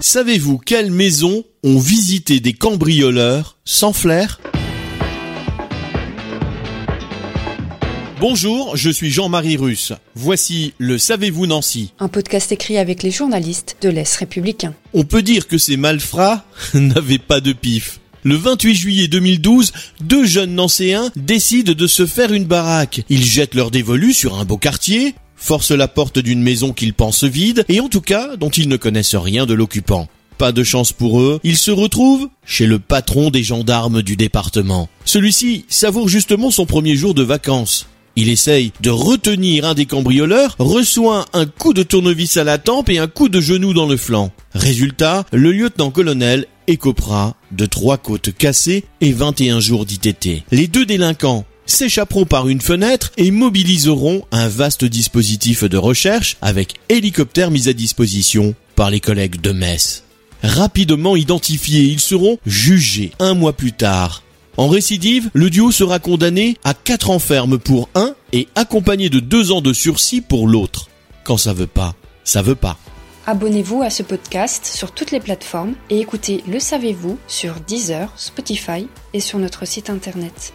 Savez-vous quelles maisons ont visité des cambrioleurs sans flair? Bonjour, je suis Jean-Marie Russe. Voici le Savez-vous Nancy Un podcast écrit avec les journalistes de l'Est républicain. On peut dire que ces malfrats n'avaient pas de pif. Le 28 juillet 2012, deux jeunes Nancéens décident de se faire une baraque. Ils jettent leur dévolu sur un beau quartier, forcent la porte d'une maison qu'ils pensent vide, et en tout cas dont ils ne connaissent rien de l'occupant. Pas de chance pour eux, ils se retrouvent chez le patron des gendarmes du département. Celui-ci savoure justement son premier jour de vacances. Il essaye de retenir un des cambrioleurs, reçoit un coup de tournevis à la tempe et un coup de genou dans le flanc. Résultat, le lieutenant-colonel écopera de trois côtes cassées et 21 jours d'ITT. Les deux délinquants s'échapperont par une fenêtre et mobiliseront un vaste dispositif de recherche avec hélicoptères mis à disposition par les collègues de Metz. Rapidement identifiés, ils seront jugés un mois plus tard. En récidive, le duo sera condamné à 4 ans ferme pour un et accompagné de 2 ans de sursis pour l'autre. Quand ça veut pas, ça veut pas. Abonnez-vous à ce podcast sur toutes les plateformes et écoutez Le Savez-vous sur Deezer, Spotify et sur notre site internet.